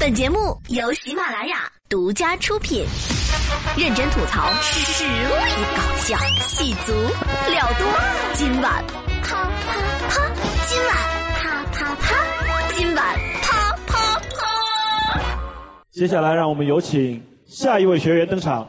本节目由喜马拉雅独家出品，认真吐槽，实力搞笑，戏足料多。今晚啪啪啪，今晚啪啪啪，今晚啪啪啪。接下来，让我们有请下一位学员登场。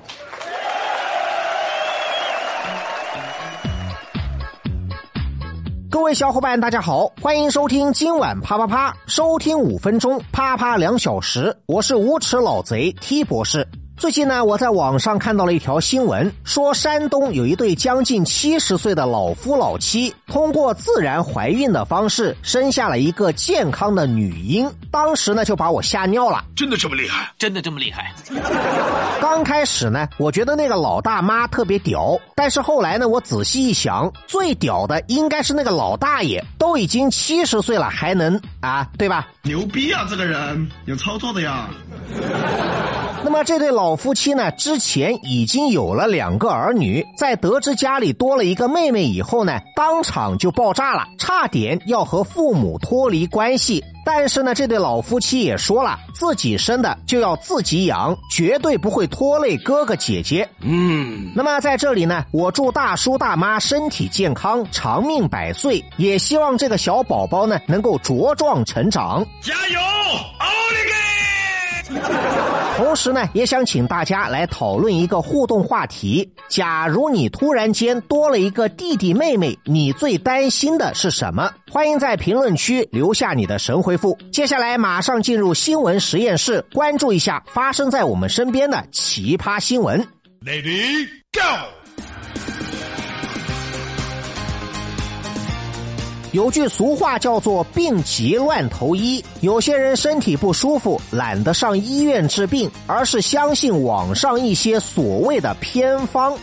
各位小伙伴，大家好，欢迎收听今晚啪啪啪，收听五分钟，啪啪两小时，我是无耻老贼 T 博士。最近呢，我在网上看到了一条新闻，说山东有一对将近七十岁的老夫老妻，通过自然怀孕的方式生下了一个健康的女婴。当时呢，就把我吓尿了。真的这么厉害？真的这么厉害？刚开始呢，我觉得那个老大妈特别屌，但是后来呢，我仔细一想，最屌的应该是那个老大爷，都已经七十岁了还能啊，对吧？牛逼啊！这个人有操作的呀。那么这对老夫妻呢，之前已经有了两个儿女，在得知家里多了一个妹妹以后呢，当场就爆炸了，差点要和父母脱离关系。但是呢，这对老夫妻也说了，自己生的就要自己养，绝对不会拖累哥哥姐姐。嗯，那么在这里呢，我祝大叔大妈身体健康，长命百岁，也希望这个小宝宝呢能够茁壮成长。加油，奥利给！同时呢，也想请大家来讨论一个互动话题：假如你突然间多了一个弟弟妹妹，你最担心的是什么？欢迎在评论区留下你的神回复。接下来马上进入新闻实验室，关注一下发生在我们身边的奇葩新闻。Lady Go！有句俗话叫做“病急乱投医”，有些人身体不舒服，懒得上医院治病，而是相信网上一些所谓的偏方。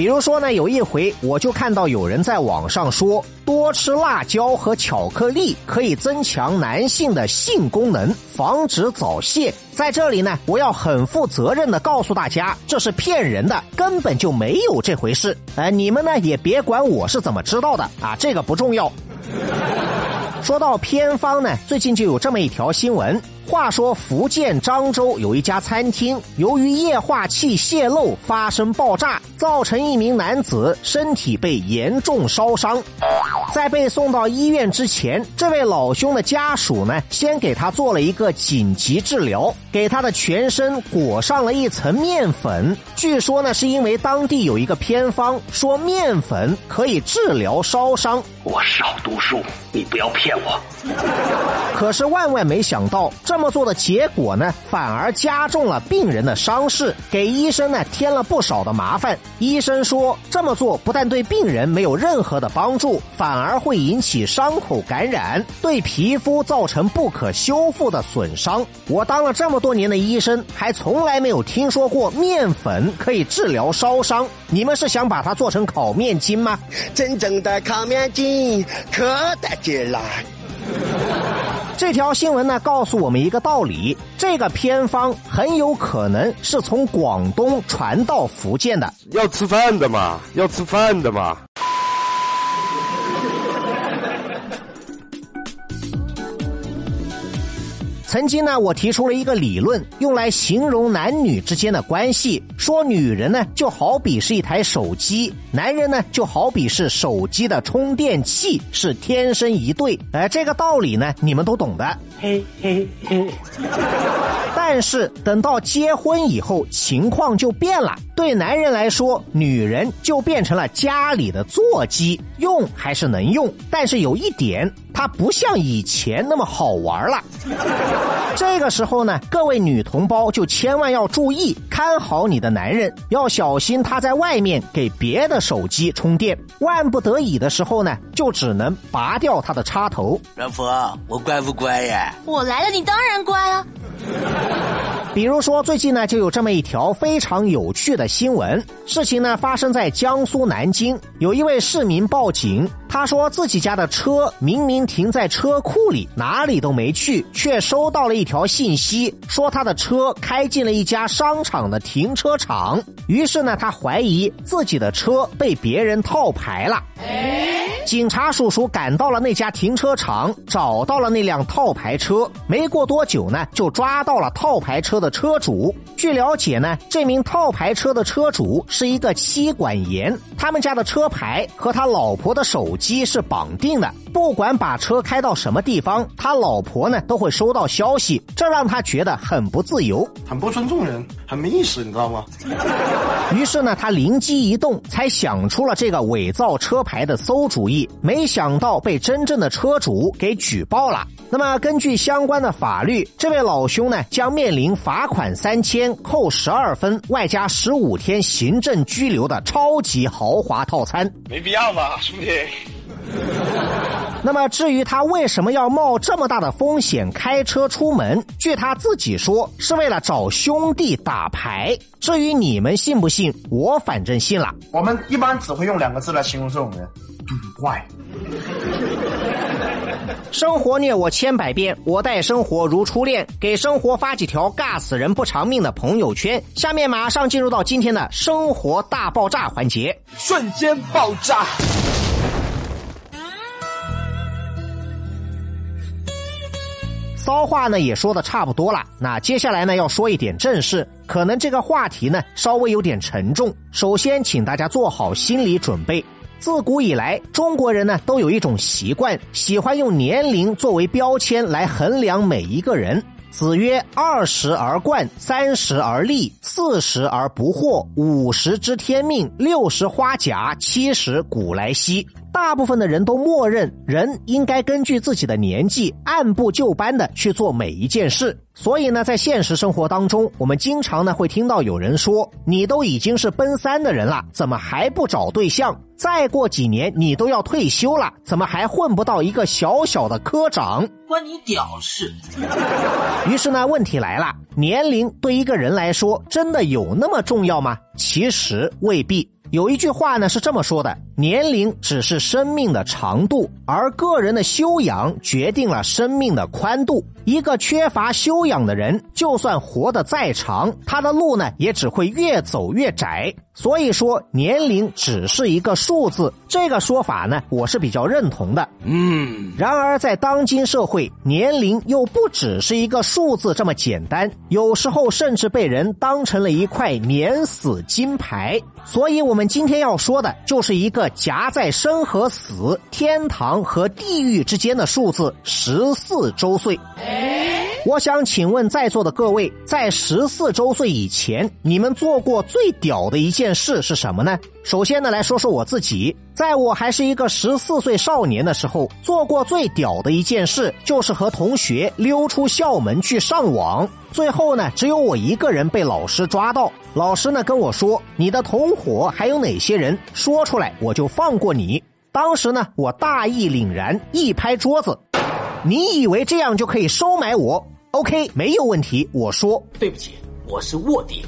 比如说呢，有一回我就看到有人在网上说，多吃辣椒和巧克力可以增强男性的性功能，防止早泄。在这里呢，我要很负责任的告诉大家，这是骗人的，根本就没有这回事。哎，你们呢也别管我是怎么知道的啊，这个不重要。说到偏方呢，最近就有这么一条新闻。话说福建漳州有一家餐厅，由于液化气泄漏发生爆炸，造成一名男子身体被严重烧伤。在被送到医院之前，这位老兄的家属呢，先给他做了一个紧急治疗，给他的全身裹上了一层面粉。据说呢，是因为当地有一个偏方，说面粉可以治疗烧伤。我少读书，你不要骗我。可是万万没想到，这么做的结果呢，反而加重了病人的伤势，给医生呢添了不少的麻烦。医生说，这么做不但对病人没有任何的帮助，反而会引起伤口感染，对皮肤造成不可修复的损伤。我当了这么多年的医生，还从来没有听说过面粉可以治疗烧伤。你们是想把它做成烤面筋吗？真正的烤面筋可得劲了。这条新闻呢，告诉我们一个道理：这个偏方很有可能是从广东传到福建的。要吃饭的嘛，要吃饭的嘛。曾经呢，我提出了一个理论，用来形容男女之间的关系，说女人呢就好比是一台手机，男人呢就好比是手机的充电器，是天生一对。哎，这个道理呢，你们都懂的。嘿嘿嘿。但是等到结婚以后，情况就变了。对男人来说，女人就变成了家里的座机，用还是能用，但是有一点，它不像以前那么好玩了。这个时候呢，各位女同胞就千万要注意，看好你的男人，要小心他在外面给别的手机充电。万不得已的时候呢，就只能拔掉他的插头。老婆，我乖不乖呀？我来了，你当然乖啊。比如说，最近呢就有这么一条非常有趣的新闻。事情呢发生在江苏南京，有一位市民报警，他说自己家的车明明停在车库里，哪里都没去，却收到了一条信息，说他的车开进了一家商场的停车场。于是呢，他怀疑自己的车被别人套牌了。警察叔叔赶到了那家停车场，找到了那辆套牌车。没过多久呢，就抓到了套牌车的车主。据了解呢，这名套牌车的车主是一个妻管严，他们家的车牌和他老婆的手机是绑定的，不管把车开到什么地方，他老婆呢都会收到消息，这让他觉得很不自由，很不尊重人，很没意思，你知道吗？于是呢，他灵机一动，才想出了这个伪造车牌的馊主意。没想到被真正的车主给举报了。那么，根据相关的法律，这位老兄呢将面临罚款三千、扣十二分，外加十五天行政拘留的超级豪华套餐。没必要吧，兄弟。那么，至于他为什么要冒这么大的风险开车出门，据他自己说，是为了找兄弟打牌。至于你们信不信，我反正信了。我们一般只会用两个字来形容这种人：赌怪。生活虐我千百遍，我待生活如初恋。给生活发几条尬死人不偿命的朋友圈。下面马上进入到今天的生活大爆炸环节，瞬间爆炸。骚话呢也说的差不多了，那接下来呢要说一点正事，可能这个话题呢稍微有点沉重。首先，请大家做好心理准备。自古以来，中国人呢都有一种习惯，喜欢用年龄作为标签来衡量每一个人。子曰：“二十而冠，三十而立，四十而不惑，五十知天命，六十花甲，七十古来稀。”大部分的人都默认人应该根据自己的年纪按部就班的去做每一件事，所以呢，在现实生活当中，我们经常呢会听到有人说：“你都已经是奔三的人了，怎么还不找对象？再过几年你都要退休了，怎么还混不到一个小小的科长？关你屌事！”于是呢，问题来了：年龄对一个人来说真的有那么重要吗？其实未必。有一句话呢是这么说的：年龄只是生命的长度，而个人的修养决定了生命的宽度。一个缺乏修养的人，就算活得再长，他的路呢也只会越走越窄。所以说，年龄只是一个数字，这个说法呢，我是比较认同的。嗯，然而在当今社会，年龄又不只是一个数字这么简单，有时候甚至被人当成了一块免死金牌。所以，我们今天要说的就是一个夹在生和死、天堂和地狱之间的数字——十四周岁。我想请问在座的各位，在十四周岁以前，你们做过最屌的一件事是什么呢？首先呢，来说说我自己，在我还是一个十四岁少年的时候，做过最屌的一件事，就是和同学溜出校门去上网。最后呢，只有我一个人被老师抓到。老师呢跟我说：“你的同伙还有哪些人？说出来，我就放过你。”当时呢，我大义凛然，一拍桌子。你以为这样就可以收买我？OK，没有问题。我说对不起，我是卧底。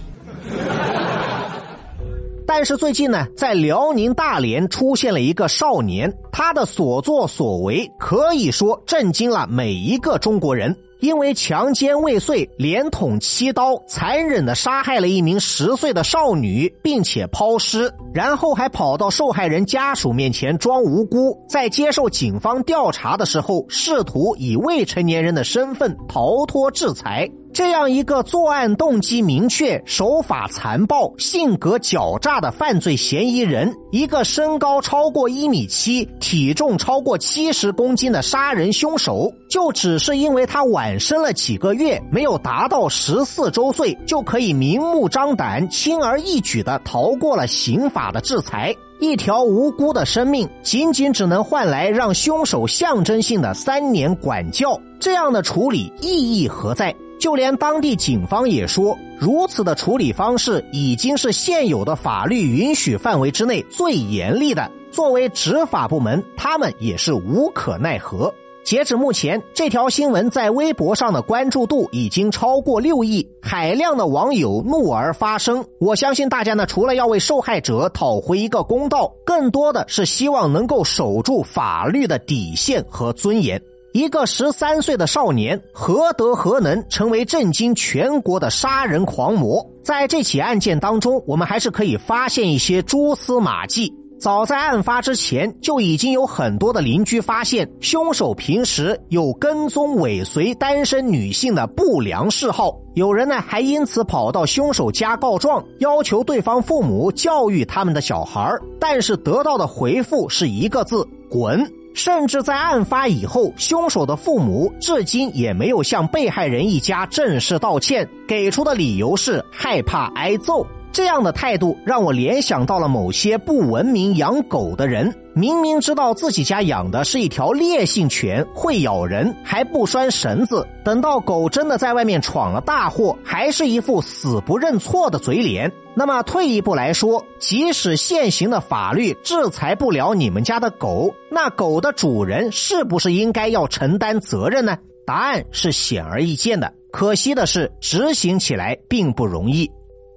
但是最近呢，在辽宁大连出现了一个少年，他的所作所为可以说震惊了每一个中国人。因为强奸未遂，连捅七刀，残忍的杀害了一名十岁的少女，并且抛尸，然后还跑到受害人家属面前装无辜，在接受警方调查的时候，试图以未成年人的身份逃脱制裁。这样一个作案动机明确、手法残暴、性格狡诈的犯罪嫌疑人，一个身高超过一米七、体重超过七十公斤的杀人凶手，就只是因为他晚生了几个月，没有达到十四周岁，就可以明目张胆、轻而易举的逃过了刑法的制裁。一条无辜的生命，仅仅只能换来让凶手象征性的三年管教，这样的处理意义何在？就连当地警方也说，如此的处理方式已经是现有的法律允许范围之内最严厉的。作为执法部门，他们也是无可奈何。截止目前，这条新闻在微博上的关注度已经超过六亿，海量的网友怒而发声。我相信大家呢，除了要为受害者讨回一个公道，更多的是希望能够守住法律的底线和尊严。一个十三岁的少年，何德何能成为震惊全国的杀人狂魔？在这起案件当中，我们还是可以发现一些蛛丝马迹。早在案发之前，就已经有很多的邻居发现凶手平时有跟踪尾随单身女性的不良嗜好。有人呢还因此跑到凶手家告状，要求对方父母教育他们的小孩但是得到的回复是一个字：滚。甚至在案发以后，凶手的父母至今也没有向被害人一家正式道歉，给出的理由是害怕挨揍。这样的态度让我联想到了某些不文明养狗的人，明明知道自己家养的是一条烈性犬，会咬人，还不拴绳子，等到狗真的在外面闯了大祸，还是一副死不认错的嘴脸。那么退一步来说，即使现行的法律制裁不了你们家的狗，那狗的主人是不是应该要承担责任呢？答案是显而易见的，可惜的是执行起来并不容易。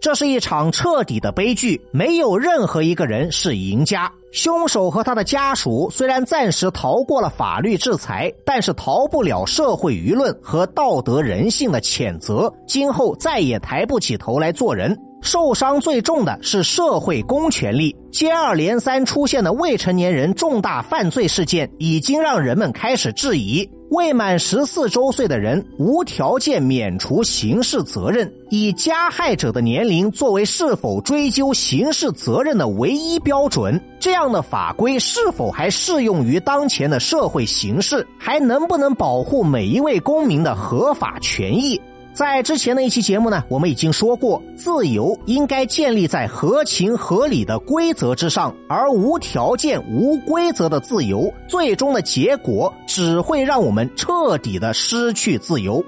这是一场彻底的悲剧，没有任何一个人是赢家。凶手和他的家属虽然暂时逃过了法律制裁，但是逃不了社会舆论和道德人性的谴责，今后再也抬不起头来做人。受伤最重的是社会公权力，接二连三出现的未成年人重大犯罪事件，已经让人们开始质疑。未满十四周岁的人无条件免除刑事责任，以加害者的年龄作为是否追究刑事责任的唯一标准，这样的法规是否还适用于当前的社会形势？还能不能保护每一位公民的合法权益？在之前的一期节目呢，我们已经说过，自由应该建立在合情合理的规则之上，而无条件、无规则的自由，最终的结果只会让我们彻底的失去自由。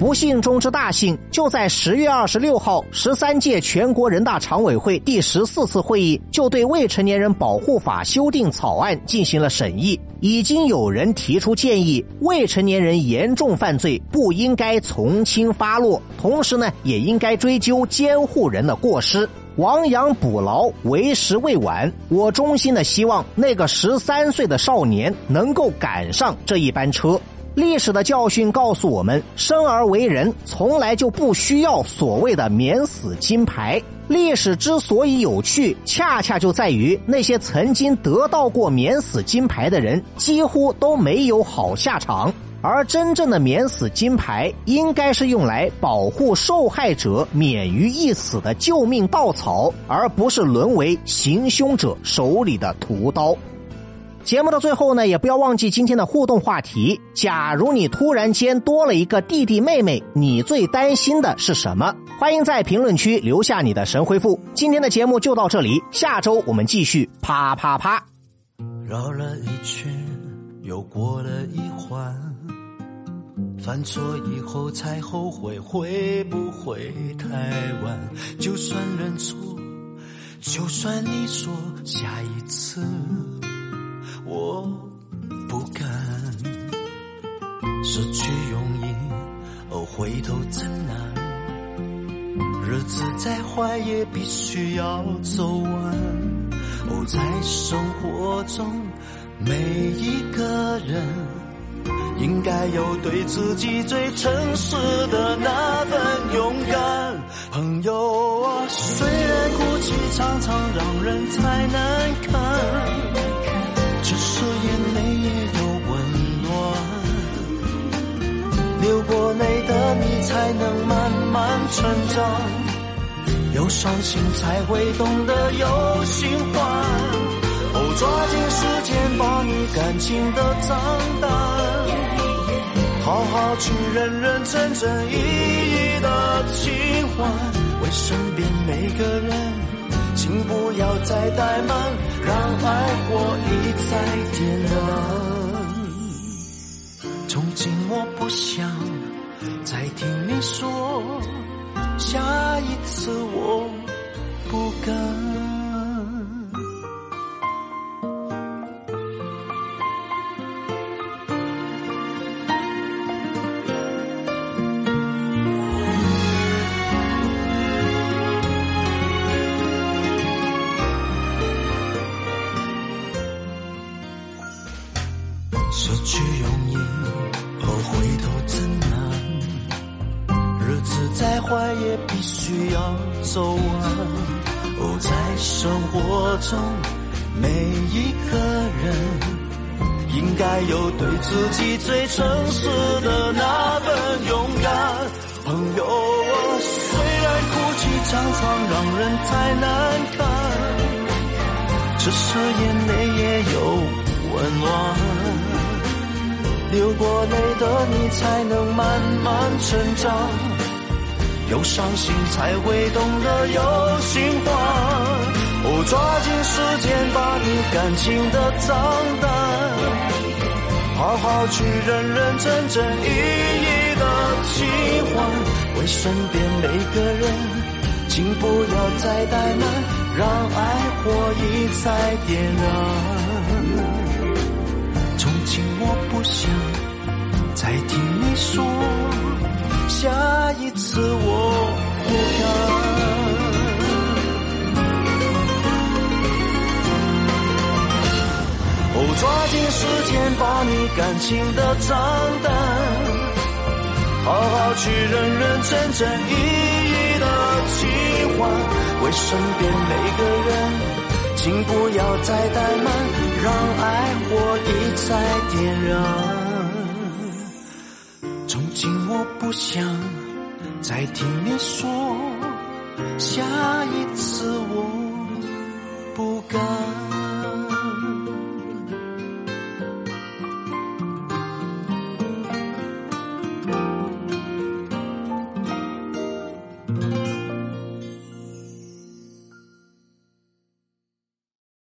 不幸中之大幸，就在十月二十六号，十三届全国人大常委会第十四次会议就对《未成年人保护法》修订草案进行了审议。已经有人提出建议，未成年人严重犯罪不应该从轻发落，同时呢，也应该追究监护人的过失，亡羊补牢，为时未晚。我衷心的希望那个十三岁的少年能够赶上这一班车。历史的教训告诉我们，生而为人从来就不需要所谓的免死金牌。历史之所以有趣，恰恰就在于那些曾经得到过免死金牌的人，几乎都没有好下场。而真正的免死金牌，应该是用来保护受害者免于一死的救命稻草，而不是沦为行凶者手里的屠刀。节目的最后呢，也不要忘记今天的互动话题。假如你突然间多了一个弟弟妹妹，你最担心的是什么？欢迎在评论区留下你的神回复。今天的节目就到这里，下周我们继续啪啪啪。绕了一圈，又过了一环，犯错以后才后悔，会不会太晚？就算认错，就算你说下一次。我不敢失去容易，哦，回头真难？日子再坏也必须要走完。哦，在生活中，每一个人应该有对自己最诚实的那份勇敢。朋友啊，虽然哭泣常常让人太难堪。才能慢慢成长，有伤心才会懂得有心欢。哦，抓紧时间把你感情的账单，好好去认认真真意义的情还，为身边每个人。请不要再怠慢，让爱火一再点燃。从今我不想再听你说，下一次我不敢。必须要走完。哦，在生活中，每一个人应该有对自己最诚实的那份勇敢。朋友啊，虽然哭泣常常让人太难看，只是眼泪也有温暖。流过泪的你，才能慢慢成长。有伤心，才会懂得有心慌。哦，抓紧时间，把你感情的账单，好好去认认真真、一一的清还。为身边每个人，请不要再怠慢，让爱火一再点燃。从今我不想再听你说，下一次我不敢。哦，抓紧时间把你感情的账单，好好去认认真真、一一的清还。为身边每个人。请不要再怠慢，让爱火一再点燃。今我不想再听你说，下一次我不敢。